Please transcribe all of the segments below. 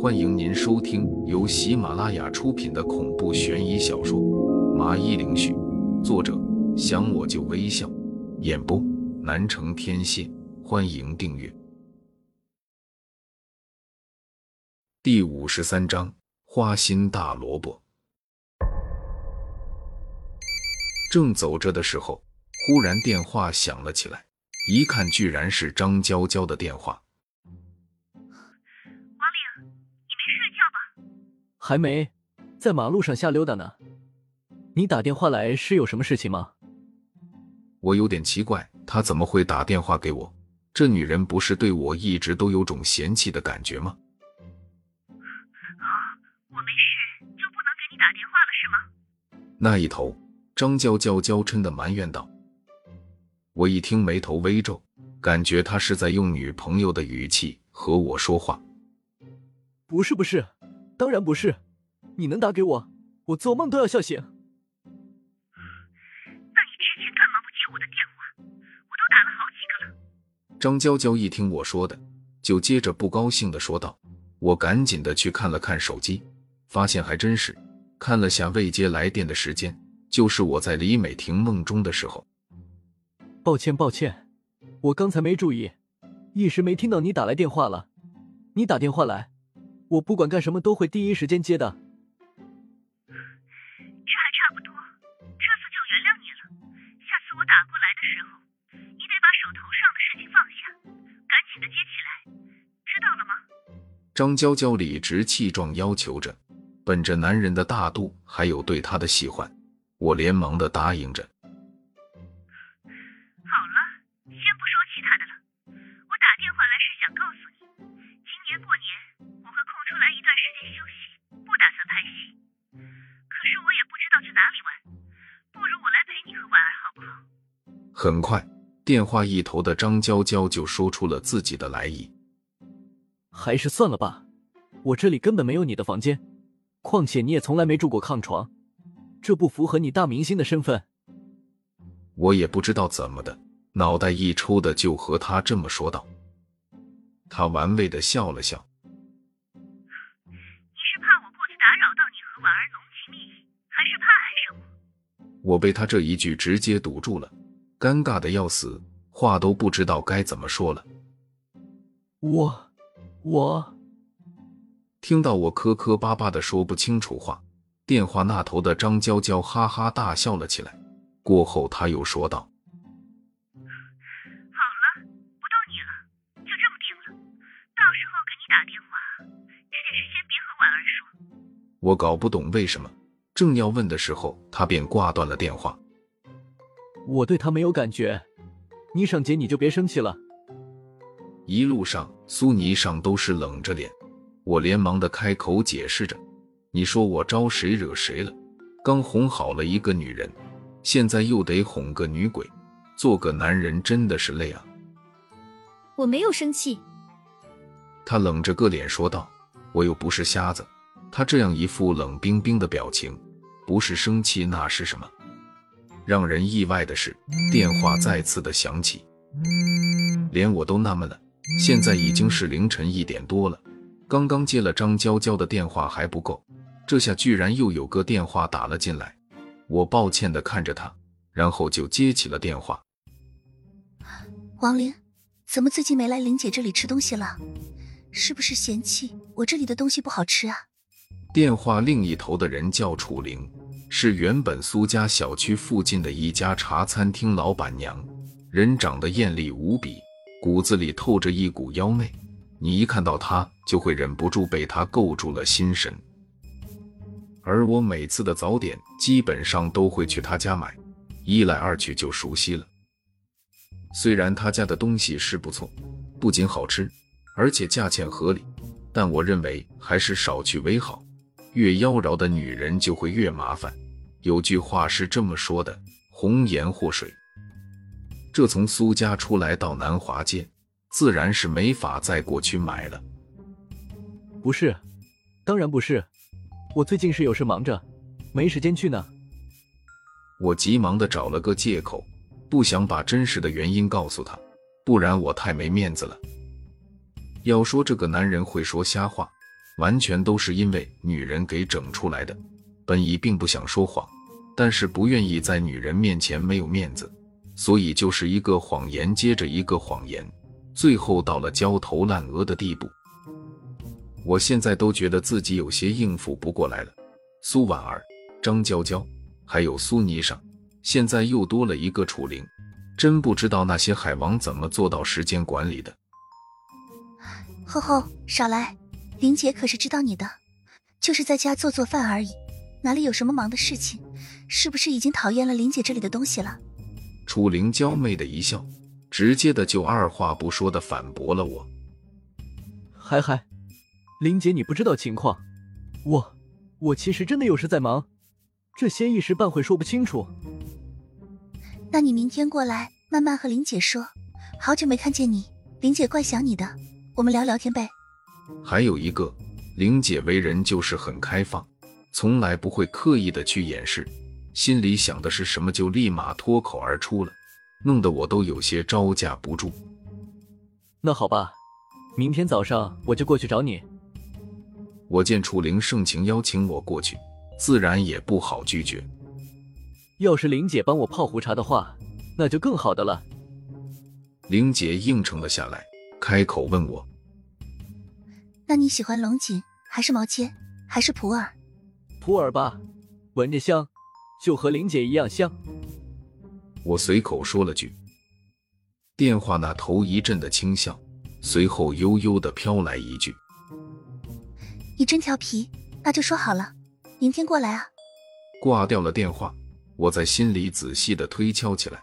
欢迎您收听由喜马拉雅出品的恐怖悬疑小说《麻衣灵絮》，作者想我就微笑，演播南城天蝎。欢迎订阅。第五十三章：花心大萝卜。正走着的时候，忽然电话响了起来，一看居然是张娇娇的电话。还没，在马路上瞎溜达呢。你打电话来是有什么事情吗？我有点奇怪，她怎么会打电话给我？这女人不是对我一直都有种嫌弃的感觉吗？哦，我没事，就不能给你打电话了是吗？那一头。张娇娇娇嗔的埋怨道：“我一听，眉头微皱，感觉他是在用女朋友的语气和我说话。不是，不是，当然不是。你能打给我，我做梦都要笑醒。那你之前干嘛不接我的电话？我都打了好几个了。”张娇娇一听我说的，就接着不高兴的说道。我赶紧的去看了看手机，发现还真是，看了下未接来电的时间。就是我在李美婷梦中的时候。抱歉，抱歉，我刚才没注意，一时没听到你打来电话了。你打电话来，我不管干什么都会第一时间接的。这还差不多，这次就原谅你了。下次我打过来的时候，你得把手头上的事情放下，赶紧的接起来，知道了吗？张娇娇理直气壮要求着，本着男人的大度，还有对他的喜欢。我连忙的答应着。很快，电话一头的张娇娇就说出了自己的来意。还是算了吧，我这里根本没有你的房间，况且你也从来没住过炕床。这不符合你大明星的身份。我也不知道怎么的，脑袋一抽的就和他这么说道。他玩味的笑了笑。你是怕我过去打扰到你和婉儿浓情蜜意，还是怕爱上我？我被他这一句直接堵住了，尴尬的要死，话都不知道该怎么说了。我，我，听到我磕磕巴巴的说不清楚话。电话那头的张娇娇哈哈大笑了起来，过后她又说道：“好了，不逗你了，就这么定了。到时候给你打电话，这件事先别和婉儿说。”我搞不懂为什么，正要问的时候，他便挂断了电话。我对他没有感觉，霓裳姐你就别生气了。一路上，苏霓裳都是冷着脸，我连忙的开口解释着。你说我招谁惹谁了？刚哄好了一个女人，现在又得哄个女鬼，做个男人真的是累啊！我没有生气。他冷着个脸说道：“我又不是瞎子。”他这样一副冷冰冰的表情，不是生气那是什么？让人意外的是，电话再次的响起，连我都纳闷了。现在已经是凌晨一点多了，刚刚接了张娇娇的电话还不够。这下居然又有个电话打了进来，我抱歉的看着他，然后就接起了电话。王玲，怎么最近没来玲姐这里吃东西了？是不是嫌弃我这里的东西不好吃啊？电话另一头的人叫楚玲，是原本苏家小区附近的一家茶餐厅老板娘，人长得艳丽无比，骨子里透着一股妖媚，你一看到她就会忍不住被她勾住了心神。而我每次的早点基本上都会去他家买，一来二去就熟悉了。虽然他家的东西是不错，不仅好吃，而且价钱合理，但我认为还是少去为好。越妖娆的女人就会越麻烦。有句话是这么说的：“红颜祸水。”这从苏家出来到南华街，自然是没法再过去买了。不是，当然不是。我最近是有事忙着，没时间去呢。我急忙的找了个借口，不想把真实的原因告诉他，不然我太没面子了。要说这个男人会说瞎话，完全都是因为女人给整出来的。本意并不想说谎，但是不愿意在女人面前没有面子，所以就是一个谎言接着一个谎言，最后到了焦头烂额的地步。我现在都觉得自己有些应付不过来了。苏婉儿、张娇娇，还有苏霓裳，现在又多了一个楚灵，真不知道那些海王怎么做到时间管理的。吼吼，少来！林姐可是知道你的，就是在家做做饭而已，哪里有什么忙的事情？是不是已经讨厌了林姐这里的东西了？楚灵娇媚的一笑，直接的就二话不说的反驳了我。嗨嗨，林姐你不知道情况，我我其实真的有事在忙，这些一时半会说不清楚。那你明天过来慢慢和林姐说。好久没看见你，林姐怪想你的。我们聊聊天呗。还有一个，玲姐为人就是很开放，从来不会刻意的去掩饰，心里想的是什么就立马脱口而出了，弄得我都有些招架不住。那好吧，明天早上我就过去找你。我见楚灵盛情邀请我过去，自然也不好拒绝。要是玲姐帮我泡壶茶的话，那就更好的了。玲姐应承了下来。开口问我：“那你喜欢龙井还是毛尖还是普洱？普洱吧，闻着香，就和玲姐一样香。”我随口说了句。电话那头一阵的轻笑，随后悠悠的飘来一句：“你真调皮，那就说好了，明天过来啊。”挂掉了电话，我在心里仔细的推敲起来，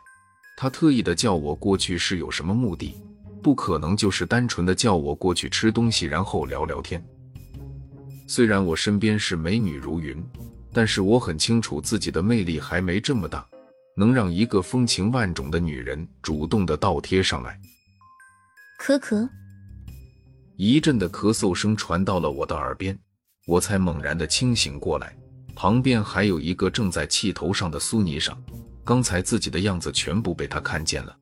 他特意的叫我过去是有什么目的？不可能就是单纯的叫我过去吃东西，然后聊聊天。虽然我身边是美女如云，但是我很清楚自己的魅力还没这么大，能让一个风情万种的女人主动的倒贴上来。咳咳，一阵的咳嗽声传到了我的耳边，我才猛然的清醒过来，旁边还有一个正在气头上的苏霓裳，刚才自己的样子全部被他看见了。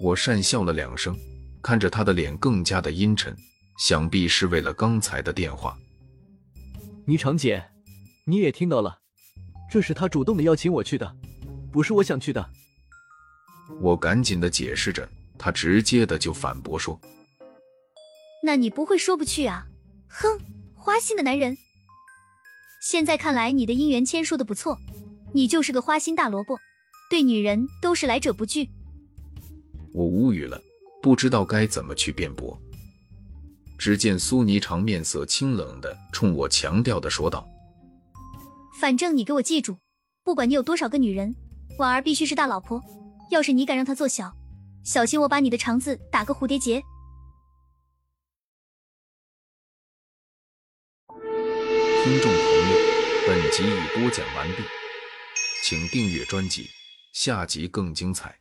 我讪笑了两声，看着他的脸更加的阴沉，想必是为了刚才的电话。霓裳姐，你也听到了，这是他主动的邀请我去的，不是我想去的。我赶紧的解释着，他直接的就反驳说：“那你不会说不去啊？哼，花心的男人。现在看来你的姻缘签说的不错，你就是个花心大萝卜，对女人都是来者不拒。”我无语了，不知道该怎么去辩驳。只见苏霓裳面色清冷的冲我强调的说道：“反正你给我记住，不管你有多少个女人，婉儿必须是大老婆。要是你敢让她做小，小心我把你的肠子打个蝴蝶结。”听众朋友，本集已播讲完毕，请订阅专辑，下集更精彩。